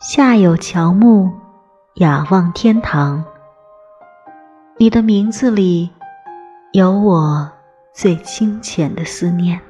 下有乔木，仰望天堂。你的名字里有我最清浅的思念。